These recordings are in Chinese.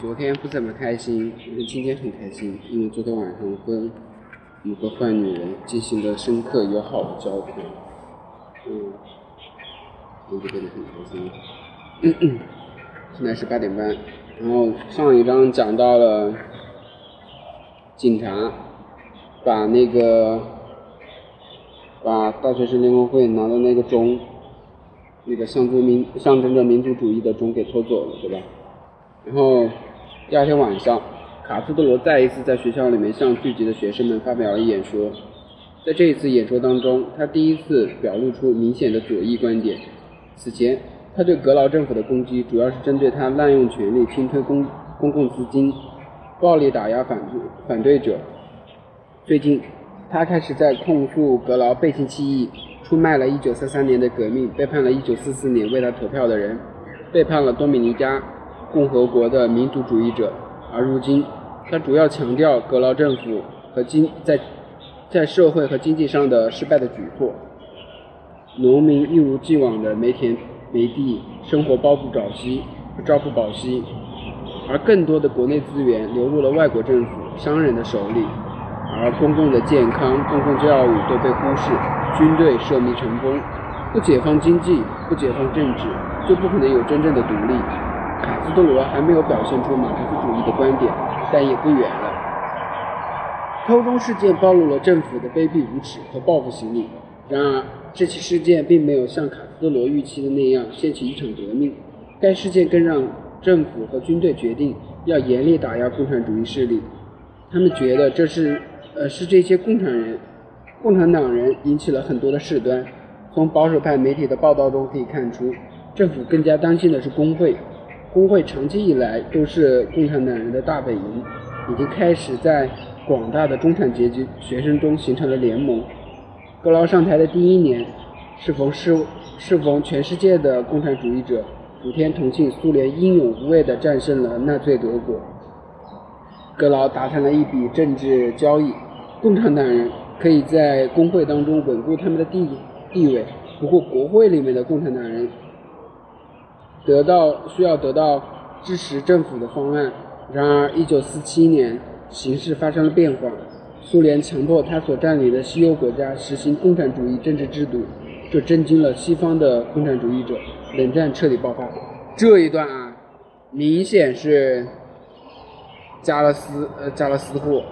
昨天不怎么开心，今天很开心，因为昨天晚上跟某个坏女人进行了深刻友好的交谈，嗯，我就变得很开心。嗯嗯，现在是八点半，然后上一章讲到了警察把那个把大学生联合会拿的那个钟，那个象征民象征着民族主义的钟给偷走了，对吧？然后第二天晚上，卡斯特罗再一次在学校里面向聚集的学生们发表了演说。在这一次演说当中，他第一次表露出明显的左翼观点。此前，他对格劳政府的攻击主要是针对他滥用权力、侵吞公公共资金、暴力打压反反对者。最近，他开始在控诉格劳背信弃义，出卖了1933年的革命，背叛了1944年为他投票的人，背叛了多米尼加。共和国的民族主义者，而如今，他主要强调格劳政府和经在在社会和经济上的失败的举措。农民一如既往的没田没地，生活包不着稀，朝不保夕，而更多的国内资源流入了外国政府、商人的手里，而公共的健康、公共教育都被忽视，军队设迷成风。不解放经济，不解放政治，就不可能有真正的独立。卡斯特罗还没有表现出马克思主义的观点，但也不远了。偷钟事件暴露了政府的卑鄙无耻和报复心理。然而，这起事件并没有像卡斯特罗预期的那样掀起一场革命。该事件更让政府和军队决定要严厉打压共产主义势力。他们觉得这是，呃，是这些共产人、共产党人引起了很多的事端。从保守派媒体的报道中可以看出，政府更加担心的是工会。工会长期以来都是共产党人的大本营，已经开始在广大的中产阶级学生中形成了联盟。格劳上台的第一年，适逢是适逢全世界的共产主义者普天同庆，苏联英勇无畏地战胜了纳粹德国。格劳达成了一笔政治交易，共产党人可以在工会当中稳固他们的地地位。不过，国会里面的共产党人。得到需要得到支持政府的方案。然而，1947年形势发生了变化，苏联强迫他所占领的西欧国家实行共产主义政治制度，这震惊了西方的共产主义者。冷战彻底爆发。这一段啊，明显是加了私呃加了私货。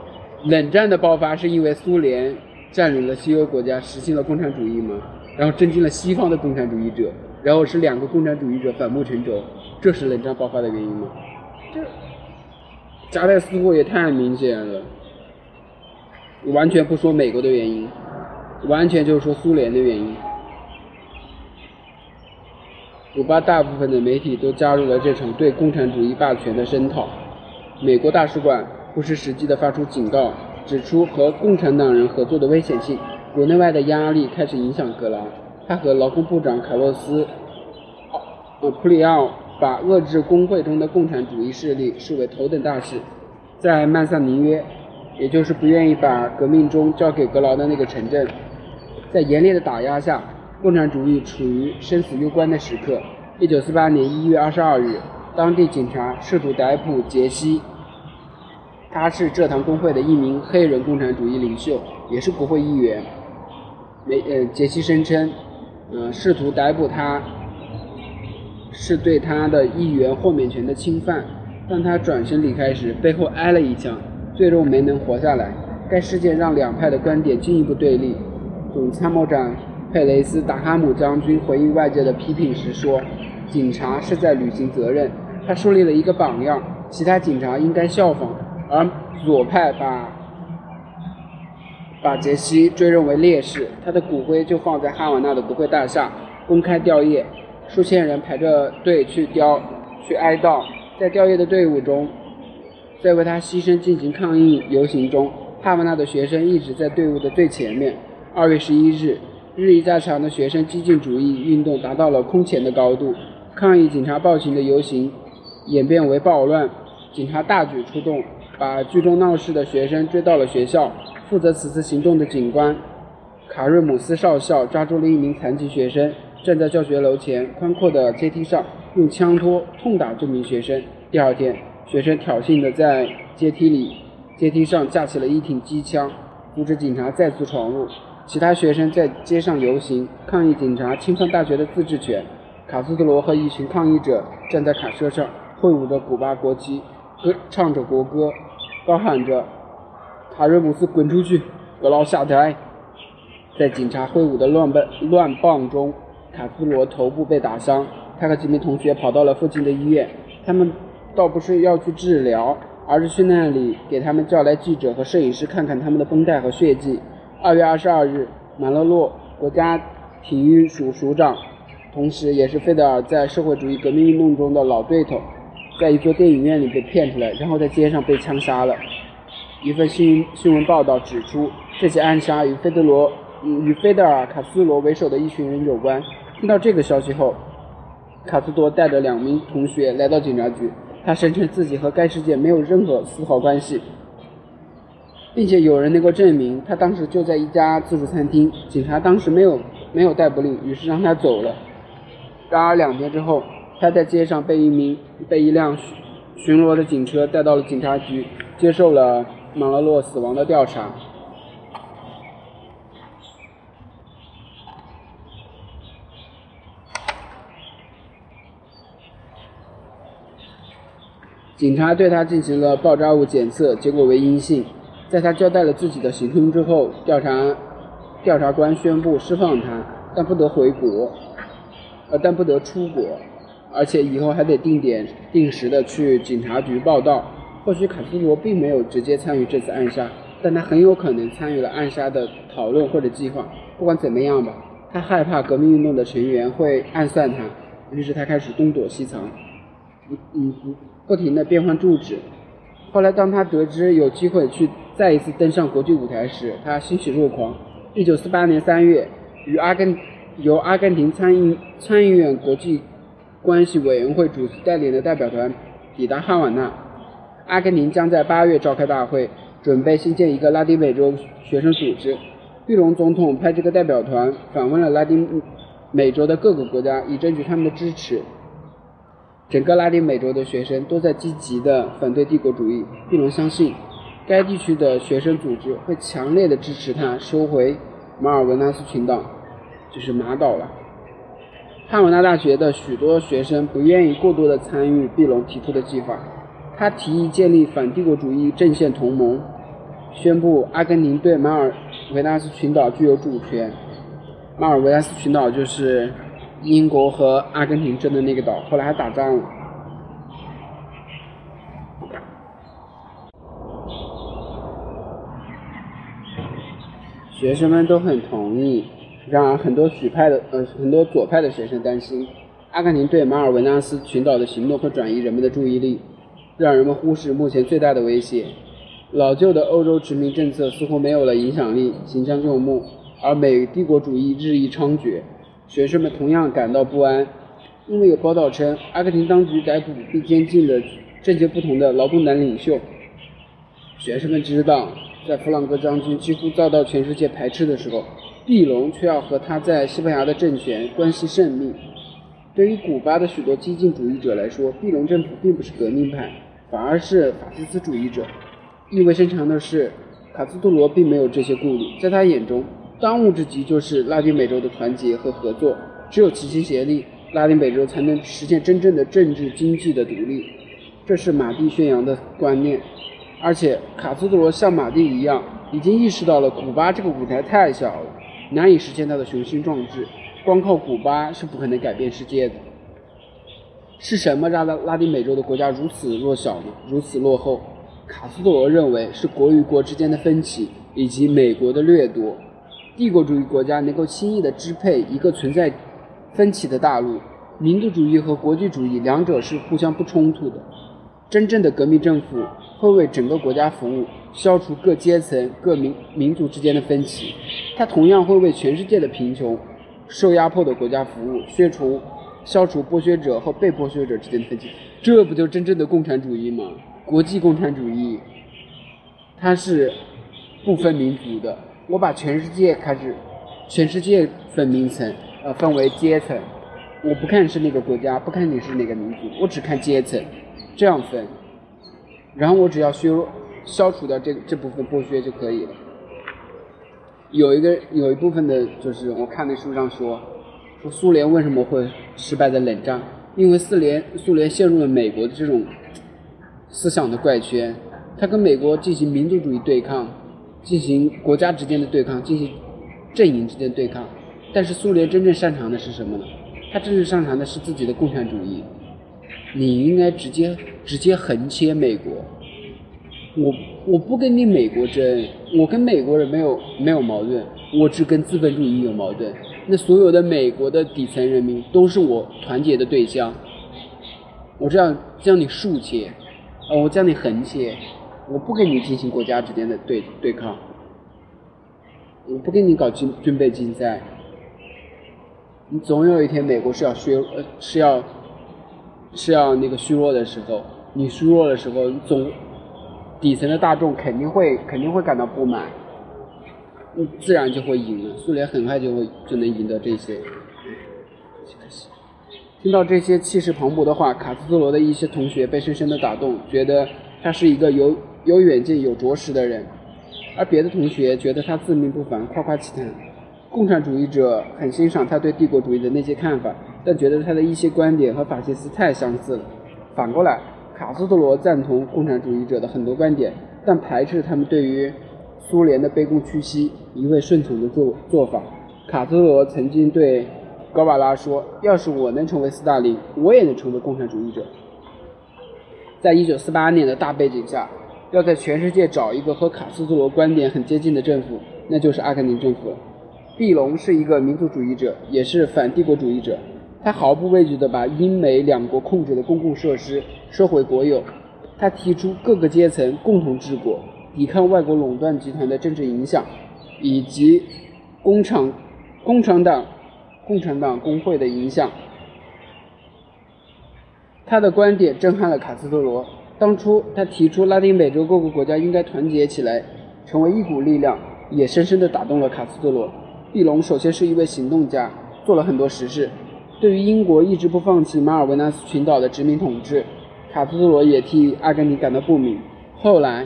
冷战的爆发是因为苏联占领了西欧国家，实行了共产主义吗？然后震惊了西方的共产主义者。然后是两个共产主义者反目成仇，这是冷战爆发的原因吗？这夹带私货也太明显了，完全不说美国的原因，完全就是说苏联的原因。古巴大部分的媒体都加入了这场对共产主义霸权的声讨，美国大使馆不失时机地发出警告，指出和共产党人合作的危险性，国内外的压力开始影响格拉。他和劳工部长卡洛斯·奥普里奥把遏制工会中的共产主义势力视为头等大事。在曼萨尼约，也就是不愿意把革命中交给格劳的那个城镇，在严厉的打压下，共产主义处于生死攸关的时刻。1948年1月22日，当地警察试图逮捕杰西，他是蔗糖工会的一名黑人共产主义领袖，也是国会议员。没呃，杰西声称。呃，试图逮捕他，是对他的议员豁免权的侵犯。当他转身离开时，背后挨了一枪，最终没能活下来。该事件让两派的观点进一步对立。总参谋长佩雷斯·达哈姆将军回应外界的批评时说：“警察是在履行责任，他树立了一个榜样，其他警察应该效仿。”而左派把。把杰西追认为烈士，他的骨灰就放在哈瓦那的国会大厦，公开吊唁，数千人排着队去吊，去哀悼。在吊唁的队伍中，在为他牺牲进行抗议游行中，哈瓦那的学生一直在队伍的最前面。二月十一日，日益加强的学生激进主义运动达到了空前的高度，抗议警察暴行的游行演变为暴乱，警察大举出动，把聚众闹事的学生追到了学校。负责此次行动的警官卡瑞姆斯少校抓住了一名残疾学生，站在教学楼前宽阔的阶梯上，用枪托痛打这名学生。第二天，学生挑衅的在阶梯里阶梯上架起了一挺机枪，阻止警察再次闯入。其他学生在街上游行，抗议警察侵犯大学的自治权。卡斯特罗和一群抗议者站在卡车上，挥舞着古巴国旗，歌唱着国歌，高喊着：“卡瑞姆斯滚出去，格劳下台！”在警察挥舞的乱棒乱棒中，卡斯罗头部被打伤。他和几名同学跑到了附近的医院。他们倒不是要去治疗，而是去那里给他们叫来记者和摄影师，看看他们的绷带和血迹。二月二十二日，马勒洛国家体育署署长，同时也是费德尔在社会主义革命运动中的老对头，在一座电影院里被骗出来，然后在街上被枪杀了。一份新新闻报道指出，这起暗杀与费德罗与费德尔卡斯罗为首的一群人有关。听到这个消息后，卡斯多带着两名同学来到警察局，他声称自己和该事件没有任何丝毫关系。并且有人能够证明，他当时就在一家自助餐厅。警察当时没有没有逮捕令，于是让他走了。然而两天之后，他在街上被一名被一辆巡巡逻的警车带到了警察局，接受了马勒洛死亡的调查。警察对他进行了爆炸物检测，结果为阴性。在他交代了自己的行踪之后，调查调查官宣布释放他，但不得回国，呃，但不得出国，而且以后还得定点定时的去警察局报道。或许卡斯罗并没有直接参与这次暗杀，但他很有可能参与了暗杀的讨论或者计划。不管怎么样吧，他害怕革命运动的成员会暗算他，于是他开始东躲西藏，不嗯不停的变换住址。后来，当他得知有机会去再一次登上国际舞台时，他欣喜若狂。一九四八年三月，与阿根由阿根廷参议参议院国际关系委员会主席带领的代表团抵达哈瓦那。阿根廷将在八月召开大会，准备新建一个拉丁美洲学生组织。毕隆总统派这个代表团访问了拉丁美洲的各个国家，以争取他们的支持。整个拉丁美洲的学生都在积极地反对帝国主义，毕隆相信，该地区的学生组织会强烈的支持他收回马尔文纳斯群岛，就是马岛了。汉瓦那大学的许多学生不愿意过多的参与毕隆提出的计划，他提议建立反帝国主义阵线同盟，宣布阿根廷对马尔维纳斯群岛具有主权。马尔维纳斯群岛就是。英国和阿根廷争的那个岛，后来还打仗了。学生们都很同意，然而很多许派的呃很多左派的学生担心，阿根廷对马尔维纳斯群岛的行动会转移人们的注意力，让人们忽视目前最大的威胁。老旧的欧洲殖民政策似乎没有了影响力，行将就木，而美帝国主义日益猖獗。学生们同样感到不安，因为有报道称，阿根廷当局逮捕并监禁了政见不同的劳动党领袖。学生们知道，在弗朗哥将军几乎遭到全世界排斥的时候，毕隆却要和他在西班牙的政权关系甚密。对于古巴的许多激进主义者来说，毕隆政府并不是革命派，反而是法西斯主义者。意味深长的是，卡斯特罗并没有这些顾虑，在他眼中。当务之急就是拉丁美洲的团结和合作，只有齐心协力，拉丁美洲才能实现真正的政治经济的独立。这是马蒂宣扬的观念，而且卡斯特罗像马蒂一样，已经意识到了古巴这个舞台太小了，难以实现他的雄心壮志。光靠古巴是不可能改变世界的。是什么让拉拉丁美洲的国家如此弱小呢？如此落后？卡斯特罗认为是国与国之间的分歧，以及美国的掠夺。帝国主义国家能够轻易地支配一个存在分歧的大陆，民族主义和国际主义两者是互相不冲突的。真正的革命政府会为整个国家服务，消除各阶层、各民民族之间的分歧。它同样会为全世界的贫穷、受压迫的国家服务，消除消除剥削者和被剥削者之间的分歧。这不就真正的共产主义吗？国际共产主义，它是不分民族的。我把全世界开始，全世界分民层，呃，分为阶层。我不看是哪个国家，不看你是哪个民族，我只看阶层，这样分。然后我只要削弱、消除掉这这部分剥削就可以了。有一个有一部分的，就是我看那书上说，说苏联为什么会失败在冷战？因为苏联苏联陷入了美国的这种思想的怪圈，他跟美国进行民族主义对抗，进行国家之间的对抗，进行阵营之间对抗。但是苏联真正擅长的是什么呢？他真正擅长的是自己的共产主义。你应该直接直接横切美国。我我不跟你美国争，我跟美国人没有没有矛盾，我只跟资本主义有矛盾。那所有的美国的底层人民都是我团结的对象。我这样将你竖切，呃，我将你横切，我不跟你进行国家之间的对对抗，我不跟你搞军军备竞赛。你总有一天美国是要削呃是要是要那个虚弱的时候，你虚弱的时候，总。底层的大众肯定会肯定会感到不满，自然就会赢了。苏联很快就会就能赢得这些。听到这些气势磅礴的话，卡斯特罗的一些同学被深深的打动，觉得他是一个有有远见、有着实的人；而别的同学觉得他自命不凡，夸夸其谈。共产主义者很欣赏他对帝国主义的那些看法，但觉得他的一些观点和法西斯太相似了。反过来。卡斯特罗赞同共产主义者的很多观点，但排斥他们对于苏联的卑躬屈膝、一味顺从的做做法。卡斯特罗曾经对高瓦拉说：“要是我能成为斯大林，我也能成为共产主义者。”在一九四八年的大背景下，要在全世界找一个和卡斯特罗观点很接近的政府，那就是阿根廷政府了。毕隆是一个民族主义者，也是反帝国主义者。他毫不畏惧地把英美两国控制的公共设施收回国有。他提出各个阶层共同治国，抵抗外国垄断集团的政治影响，以及工厂、工厂党、共产党工会的影响。他的观点震撼了卡斯特罗。当初他提出拉丁美洲各个国家应该团结起来，成为一股力量，也深深地打动了卡斯特罗。毕隆首先是一位行动家，做了很多实事。对于英国一直不放弃马尔维纳斯群岛的殖民统治，卡斯特罗也替阿根廷感到不明。后来，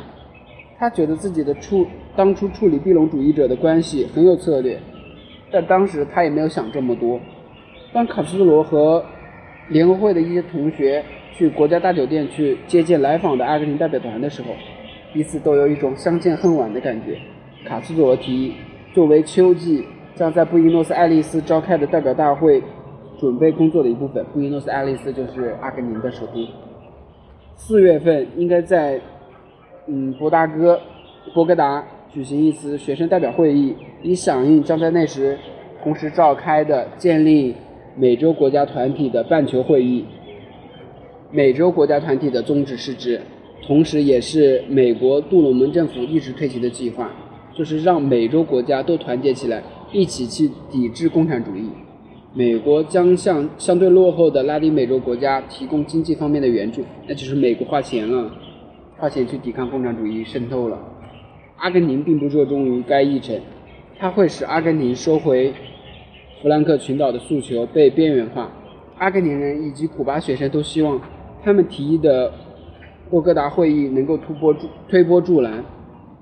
他觉得自己的处当初处理庇隆主义者的关系很有策略，但当时他也没有想这么多。当卡斯罗和联合会的一些同学去国家大酒店去接见来访的阿根廷代表团的时候，彼此都有一种相见恨晚的感觉。卡斯罗提议，作为秋季将在布宜诺斯艾利斯召开的代表大会。准备工作的一部分，布宜诺斯艾利斯就是阿根廷的首都。四月份应该在嗯博达哥博格达举行一次学生代表会议，以响应将在那时同时召开的建立美洲国家团体的半球会议。美洲国家团体的宗旨是指，同时也是美国杜鲁门政府一直推行的计划，就是让美洲国家都团结起来，一起去抵制共产主义。美国将向相对落后的拉丁美洲国家提供经济方面的援助，那就是美国花钱了，花钱去抵抗共产主义渗透了。阿根廷并不热衷于该议程，它会使阿根廷收回弗兰克群岛的诉求被边缘化。阿根廷人以及古巴学生都希望他们提议的波哥达会议能够突破助推波助澜，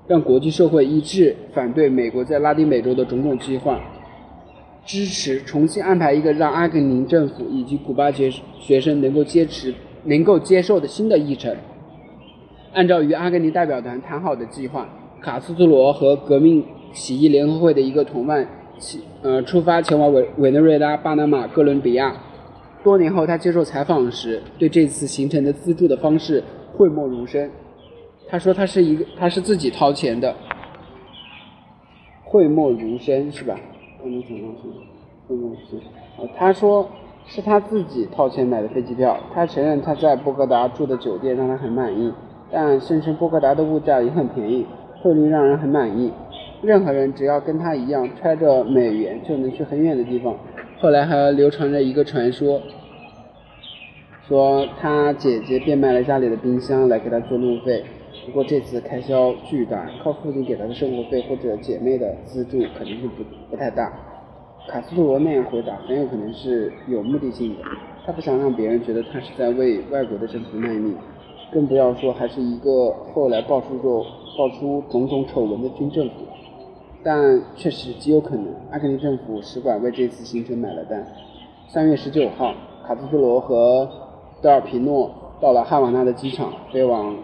让国际社会一致反对美国在拉丁美洲的种种计划。支持重新安排一个让阿根廷政府以及古巴学学生能够坚持、能够接受的新的议程。按照与阿根廷代表团谈好的计划，卡斯特罗和革命起义联合会的一个同伴，起呃出发前往委委内瑞拉、巴拿马、哥伦比亚。多年后，他接受采访时，对这次行程的资助的方式讳莫如深。他说：“他是一个，他是自己掏钱的。”讳莫如深是吧？不能想象什么，不能是。呃，他说是他自己掏钱买的飞机票。他承认他在波哥达住的酒店让他很满意，但声称波哥达的物价也很便宜，汇率让人很满意。任何人只要跟他一样揣着美元就能去很远的地方。后来还流传着一个传说，说他姐姐变卖了家里的冰箱来给他做路费。不过这次开销巨大，靠父亲给他的生活费或者姐妹的资助肯定是不不太大。卡斯特罗那样回答很有可能是有目的性的，他不想让别人觉得他是在为外国的政府卖命。更不要说还是一个后来爆出后爆出种种丑闻的军政府。但确实极有可能，阿根廷政府使馆为这次行程买了单。三月十九号，卡斯特罗和德尔皮诺到了哈瓦那的机场，飞往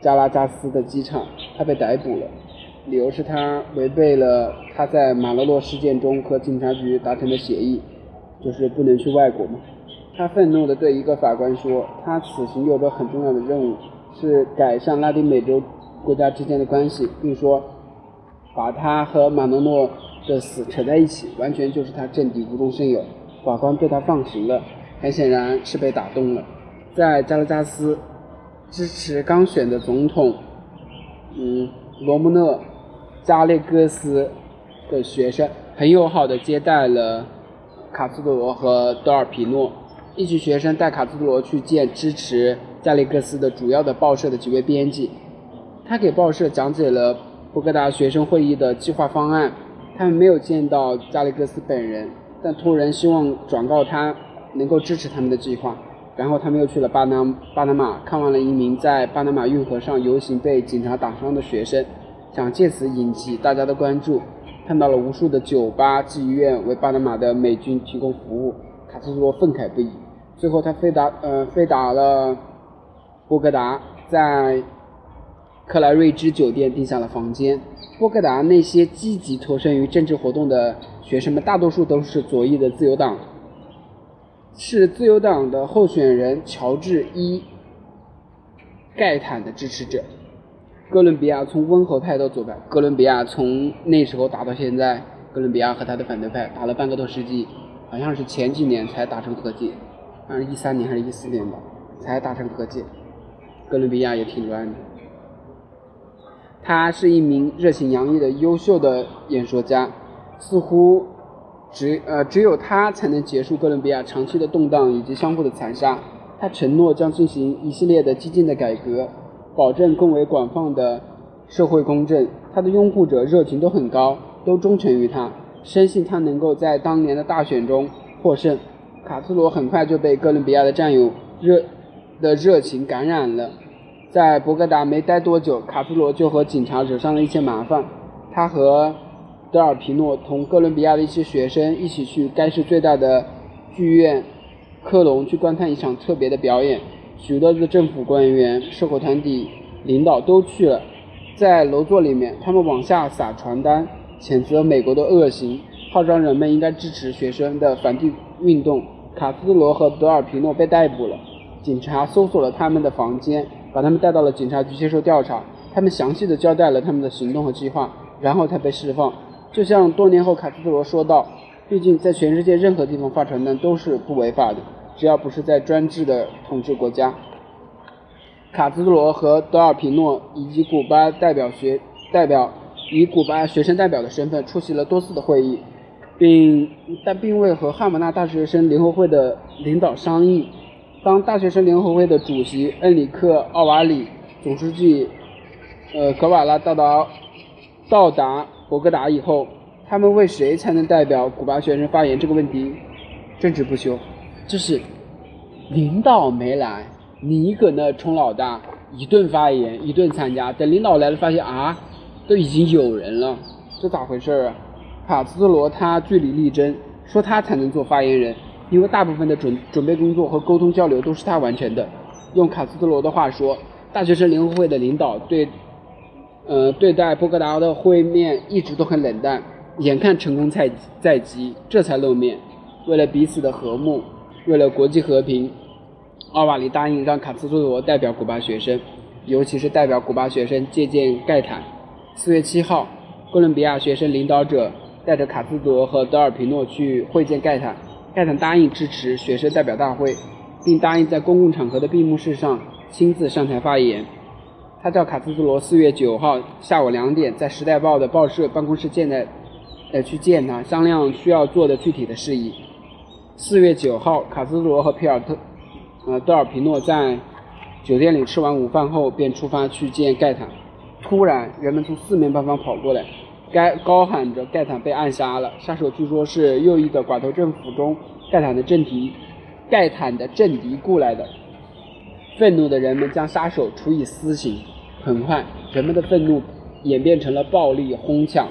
加拉加斯的机场。他被逮捕了，理由是他违背了他在马勒洛事件中和警察局达成的协议，就是不能去外国嘛。他愤怒地对一个法官说：“他此行有着很重要的任务，是改善拉丁美洲国家之间的关系，并说。”把他和马诺诺的死扯在一起，完全就是他政敌无中生有。法官对他放行了，很显然是被打动了。在加拉加斯，支持刚选的总统，嗯，罗穆勒加列戈斯的学生很友好的接待了卡斯特罗和德尔皮诺。一群学生带卡斯特罗去见支持加列戈斯的主要的报社的几位编辑，他给报社讲解了。波哥达学生会议的计划方案，他们没有见到加里戈斯本人，但托人希望转告他能够支持他们的计划。然后他们又去了巴拿巴拿马，看望了一名在巴拿马运河上游行被警察打伤的学生，想借此引起大家的关注。看到了无数的酒吧、妓院为巴拿马的美军提供服务，卡斯特罗愤慨不已。最后他飞达呃飞达了波哥达，在。克莱瑞兹酒店订下了房间。波格达那些积极投身于政治活动的学生们，大多数都是左翼的自由党，是自由党的候选人乔治伊盖坦的支持者。哥伦比亚从温和派到左派，哥伦比亚从那时候打到现在，哥伦比亚和他的反对派打了半个多世纪，好像是前几年才达成和解，好像是一三年还是一四年吧，才达成和解。哥伦比亚也挺乱的。他是一名热情洋溢的优秀的演说家，似乎只呃只有他才能结束哥伦比亚长期的动荡以及相互的残杀。他承诺将进行一系列的激进的改革，保证更为广泛的社会公正。他的拥护者热情都很高，都忠诚于他，深信他能够在当年的大选中获胜。卡斯罗很快就被哥伦比亚的战友热的热情感染了。在博格达没待多久，卡斯罗就和警察惹上了一些麻烦。他和德尔皮诺同哥伦比亚的一些学生一起去该市最大的剧院科隆去观看一场特别的表演。许多的政府官员、社会团体领导都去了。在楼座里面，他们往下撒传单，谴责美国的恶行，号召人们应该支持学生的反帝运动。卡斯罗和德尔皮诺被逮捕了，警察搜索了他们的房间。把他们带到了警察局接受调查，他们详细的交代了他们的行动和计划，然后才被释放。就像多年后卡斯特罗说道：“毕竟在全世界任何地方发传单都是不违法的，只要不是在专制的统治国家。”卡斯特罗和德尔皮诺以及古巴代表学代表以古巴学生代表的身份出席了多次的会议，并但并未和哈瓦那大学生联合会的领导商议。当大学生联合会的主席恩里克·奥瓦里、总书记呃格瓦拉到达到达博格达以后，他们为谁才能代表古巴学生发言这个问题争执不休。就是领导没来，你搁那充老大，一顿发言，一顿参加。等领导来了，发现啊，都已经有人了，这咋回事啊？卡斯特罗他据理力争，说他才能做发言人。因为大部分的准准备工作和沟通交流都是他完成的。用卡斯特罗的话说，大学生联合会的领导对，呃，对待波格达的会面一直都很冷淡。眼看成功在在即，这才露面。为了彼此的和睦，为了国际和平，奥瓦里答应让卡斯特罗代表古巴学生，尤其是代表古巴学生借鉴盖坦。四月七号，哥伦比亚学生领导者带着卡斯罗和德尔皮诺去会见盖坦。盖坦答应支持学生代表大会，并答应在公共场合的闭幕式上亲自上台发言。他叫卡斯罗四月九号下午两点在《时代报》的报社办公室见的，呃，去见他，商量需要做的具体的事宜。四月九号，卡斯罗和皮尔特，呃，德尔皮诺在酒店里吃完午饭后便出发去见盖坦。突然，人们从四面八方跑过来。该高喊着盖坦被暗杀了，杀手据说是右翼的寡头政府中盖坦的政敌，盖坦的政敌雇来的。愤怒的人们将杀手处以私刑。很快，人们的愤怒演变成了暴力哄抢，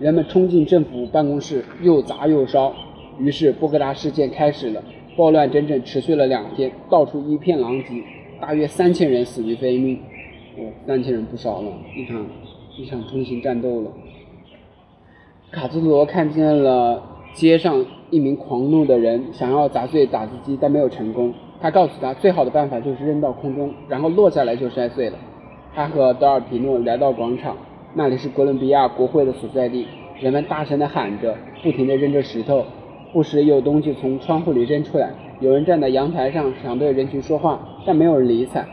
人们冲进政府办公室，又砸又烧。于是，波格达事件开始了。暴乱整整持续了两天，到处一片狼藉，大约三千人死于非命。哦，三千人不少了，一场一场通行战斗了。卡兹罗看见了街上一名狂怒的人，想要砸碎打字机，但没有成功。他告诉他，最好的办法就是扔到空中，然后落下来就摔碎了。他和德尔皮诺来到广场，那里是哥伦比亚国会的所在地。人们大声地喊着，不停地扔着石头，不时有东西从窗户里扔出来。有人站在阳台上想对人群说话，但没有人理睬。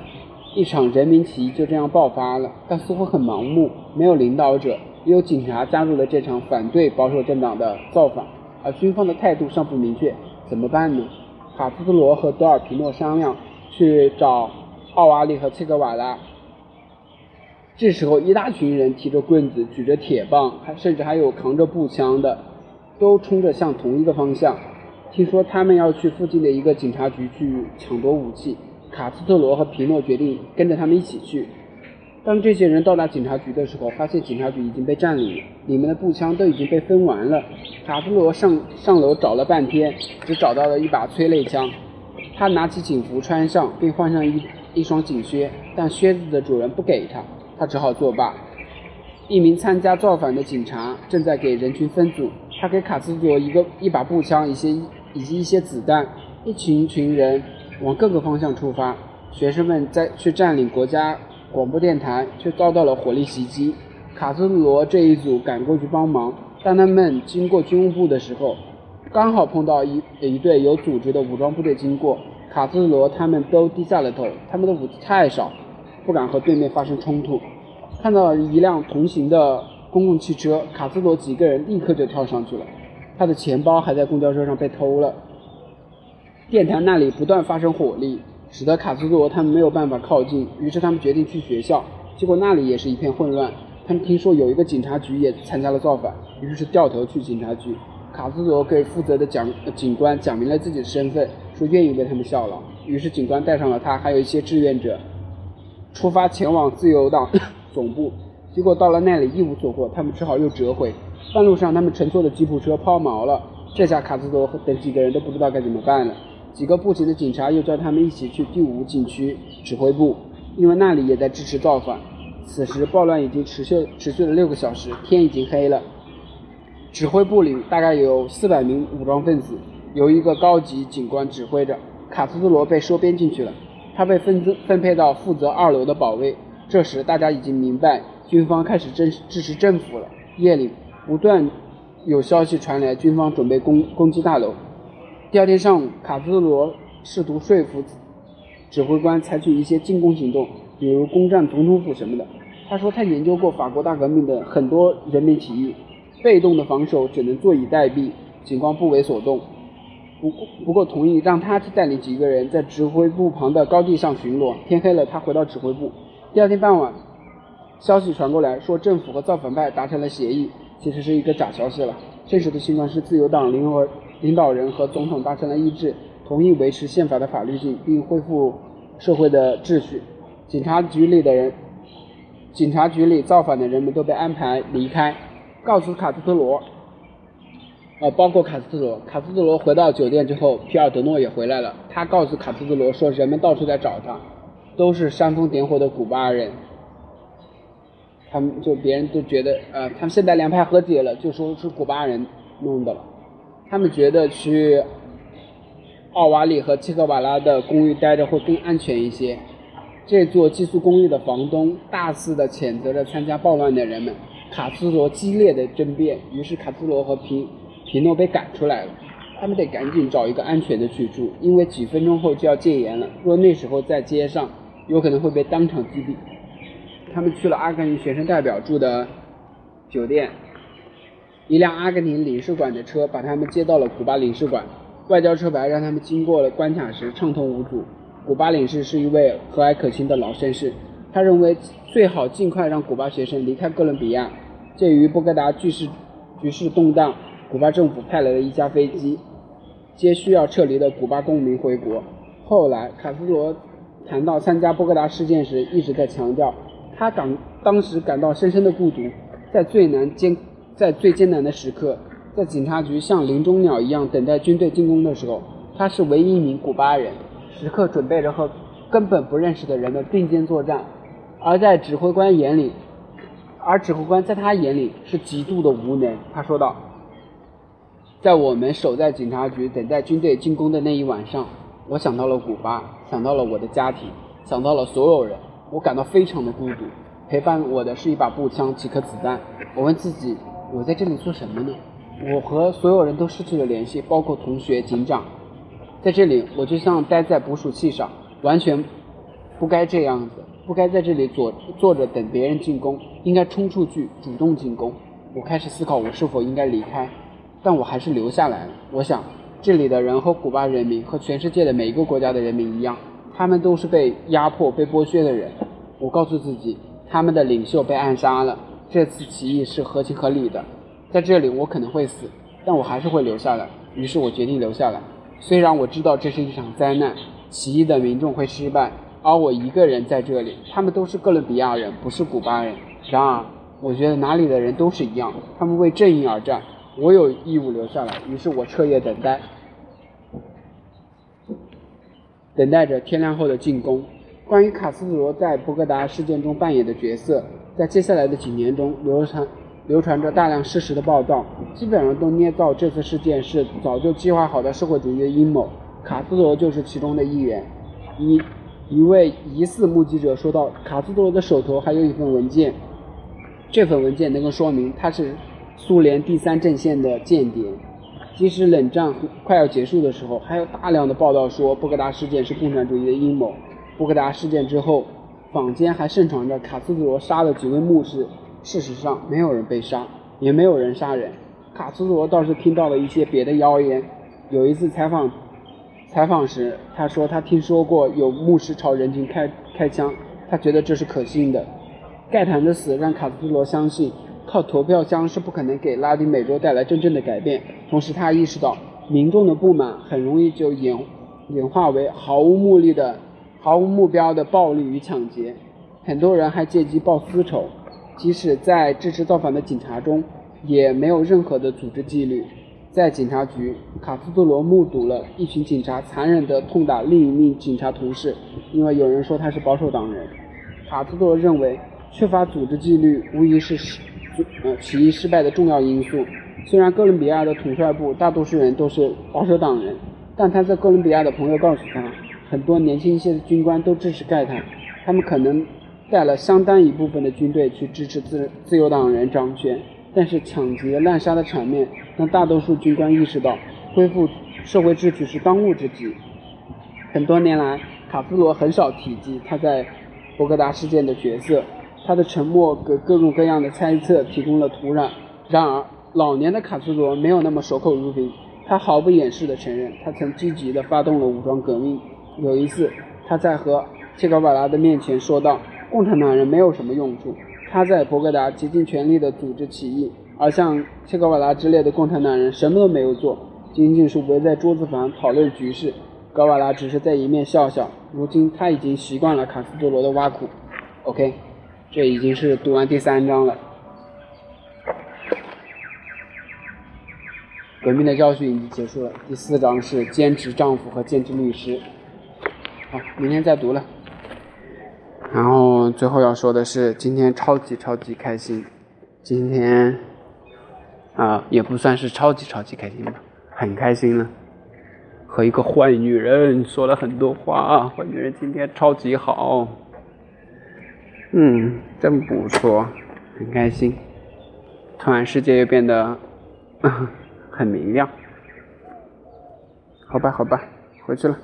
一场人民起义就这样爆发了，但似乎很盲目，没有领导者。也有警察加入了这场反对保守政党的造反，而军方的态度尚不明确，怎么办呢？卡斯特罗和德尔皮诺商量去找奥瓦里和切格瓦拉。这时候，一大群人提着棍子，举着铁棒，还甚至还有扛着步枪的，都冲着向同一个方向。听说他们要去附近的一个警察局去抢夺武器。卡斯特罗和皮诺决定跟着他们一起去。当这些人到达警察局的时候，发现警察局已经被占领了，里面的步枪都已经被分完了。卡斯特罗上上楼找了半天，只找到了一把催泪枪。他拿起警服穿上，并换上一一双警靴，但靴子的主人不给他，他只好作罢。一名参加造反的警察正在给人群分组，他给卡斯特罗一个一把步枪，一些以及一些子弹。一群群人往各个方向出发，学生们在去占领国家。广播电台却遭到了火力袭击，卡斯罗这一组赶过去帮忙。当他们经过军务部的时候，刚好碰到一一队有组织的武装部队经过。卡斯罗他们都低下了头，他们的武器太少，不敢和对面发生冲突。看到一辆同行的公共汽车，卡斯罗几个人立刻就跳上去了。他的钱包还在公交车上被偷了。电台那里不断发生火力。使得卡斯罗他们没有办法靠近，于是他们决定去学校，结果那里也是一片混乱。他们听说有一个警察局也参加了造反，于是掉头去警察局。卡斯罗给负责的讲警官讲明了自己的身份，说愿意为他们效劳。于是警官带上了他，还有一些志愿者，出发前往自由党 总部。结果到了那里一无所获，他们只好又折回。半路上，他们乘坐的吉普车抛锚了，这下卡斯罗等几个人都不知道该怎么办了。几个步行的警察又叫他们一起去第五警区指挥部，因为那里也在支持造反。此时暴乱已经持续持续了六个小时，天已经黑了。指挥部里大概有四百名武装分子，由一个高级警官指挥着。卡斯特罗被收编进去了，他被分分配到负责二楼的保卫。这时大家已经明白，军方开始支支持政府了。夜里不断有消息传来，军方准备攻攻击大楼。第二天上午，卡斯罗试图说服指挥官采取一些进攻行动，比如攻占总统府什么的。他说他研究过法国大革命的很多人民起义，被动的防守只能坐以待毙。警官不为所动，不不过同意让他去带领几个人在指挥部旁的高地上巡逻。天黑了，他回到指挥部。第二天傍晚，消息传过来说政府和造反派达成了协议，其实是一个假消息了。真实的情况是自由党联合领导人和总统达成了一致，同意维持宪法的法律性，并恢复社会的秩序。警察局里的人，警察局里造反的人们都被安排离开，告诉卡斯特罗，呃，包括卡斯特罗。卡斯特罗回到酒店之后，皮尔德诺也回来了。他告诉卡斯特罗说，人们到处在找他，都是煽风点火的古巴人。他们就别人都觉得，呃，他们现在两派和解了，就说是古巴人弄的了。他们觉得去奥瓦里和切克瓦拉的公寓待着会更安全一些。这座寄宿公寓的房东大肆的谴责着参加暴乱的人们。卡斯罗激烈的争辩，于是卡斯罗和皮皮诺被赶出来了。他们得赶紧找一个安全的去住，因为几分钟后就要戒严了。若那时候在街上，有可能会被当场击毙。他们去了阿根廷学生代表住的酒店，一辆阿根廷领事馆的车把他们接到了古巴领事馆，外交车牌让他们经过了关卡时畅通无阻。古巴领事是一位和蔼可亲的老绅士，他认为最好尽快让古巴学生离开哥伦比亚。鉴于波哥达局势局势动荡，古巴政府派来了一架飞机接需要撤离的古巴公民回国。后来，卡斯罗。谈到参加波哥达事件时，一直在强调，他感当时感到深深的孤独，在最难艰在最艰难的时刻，在警察局像林中鸟一样等待军队进攻的时候，他是唯一一名古巴人，时刻准备着和根本不认识的人的并肩作战，而在指挥官眼里，而指挥官在他眼里是极度的无能。他说道。在我们守在警察局等待军队进攻的那一晚上，我想到了古巴，想到了我的家庭，想到了所有人。我感到非常的孤独。陪伴我的是一把步枪、几颗子弹。我问自己：我在这里做什么呢？我和所有人都失去了联系，包括同学、警长。在这里，我就像待在捕鼠器上，完全不该这样子，不该在这里坐坐着等别人进攻，应该冲出去主动进攻。我开始思考，我是否应该离开。但我还是留下来了。我想，这里的人和古巴人民和全世界的每一个国家的人民一样，他们都是被压迫、被剥削的人。我告诉自己，他们的领袖被暗杀了，这次起义是合情合理的。在这里，我可能会死，但我还是会留下来。于是我决定留下来。虽然我知道这是一场灾难，起义的民众会失败，而我一个人在这里。他们都是哥伦比亚人，不是古巴人。然而，我觉得哪里的人都是一样，他们为正义而战。我有义务留下来，于是我彻夜等待，等待着天亮后的进攻。关于卡斯特罗在博格达事件中扮演的角色，在接下来的几年中流传流传着大量事实的报道，基本上都捏造这次事件是早就计划好的社会主义的阴谋。卡斯特罗就是其中的一员。一一位疑似目击者说道：“卡斯特罗的手头还有一份文件，这份文件能够说明他是。”苏联第三阵线的间谍，即使冷战快要结束的时候，还有大量的报道说波格达事件是共产主义的阴谋。波格达事件之后，坊间还盛传着卡斯特罗杀了几位牧师，事实上没有人被杀，也没有人杀人。卡斯特罗倒是听到了一些别的谣言。有一次采访采访时，他说他听说过有牧师朝人群开开枪，他觉得这是可信的。盖坦的死让卡斯特罗相信。靠投票箱是不可能给拉丁美洲带来真正的改变。同时，他意识到民众的不满很容易就演演化为毫无目的的、毫无目标的暴力与抢劫。很多人还借机报私仇，即使在支持造反的警察中，也没有任何的组织纪律。在警察局，卡斯特罗目睹了一群警察残忍地痛打另一名警察同事，因为有人说他是保守党人。卡斯特罗认为，缺乏组织纪律无疑是失。呃，起义失败的重要因素。虽然哥伦比亚的统帅部大多数人都是保守党人，但他在哥伦比亚的朋友告诉他，很多年轻一些的军官都支持盖坦，他们可能带了相当一部分的军队去支持自自由党人掌权。但是抢劫滥杀的场面让大多数军官意识到，恢复社会秩序是当务之急。很多年来，卡夫罗很少提及他在博格达事件的角色。他的沉默给各种各样的猜测提供了土壤。然而，老年的卡斯罗没有那么守口如瓶，他毫不掩饰地承认，他曾积极地发动了武装革命。有一次，他在和切格瓦拉的面前说道：“共产党人没有什么用处。”他在博格达竭尽全力地组织起义，而像切格瓦拉之类的共产党人什么都没有做，仅仅是围在桌子旁讨论局势。格瓦拉只是在一面笑笑。如今，他已经习惯了卡斯特罗的挖苦。OK。这已经是读完第三章了。革命的教训已经结束了。第四章是兼职丈夫和兼职律师。好，明天再读了。然后最后要说的是，今天超级超级开心。今天啊，也不算是超级超级开心吧，很开心了。和一个坏女人说了很多话啊，坏女人今天超级好。嗯，真不错，很开心。突然世界又变得很明亮。好吧，好吧，回去了。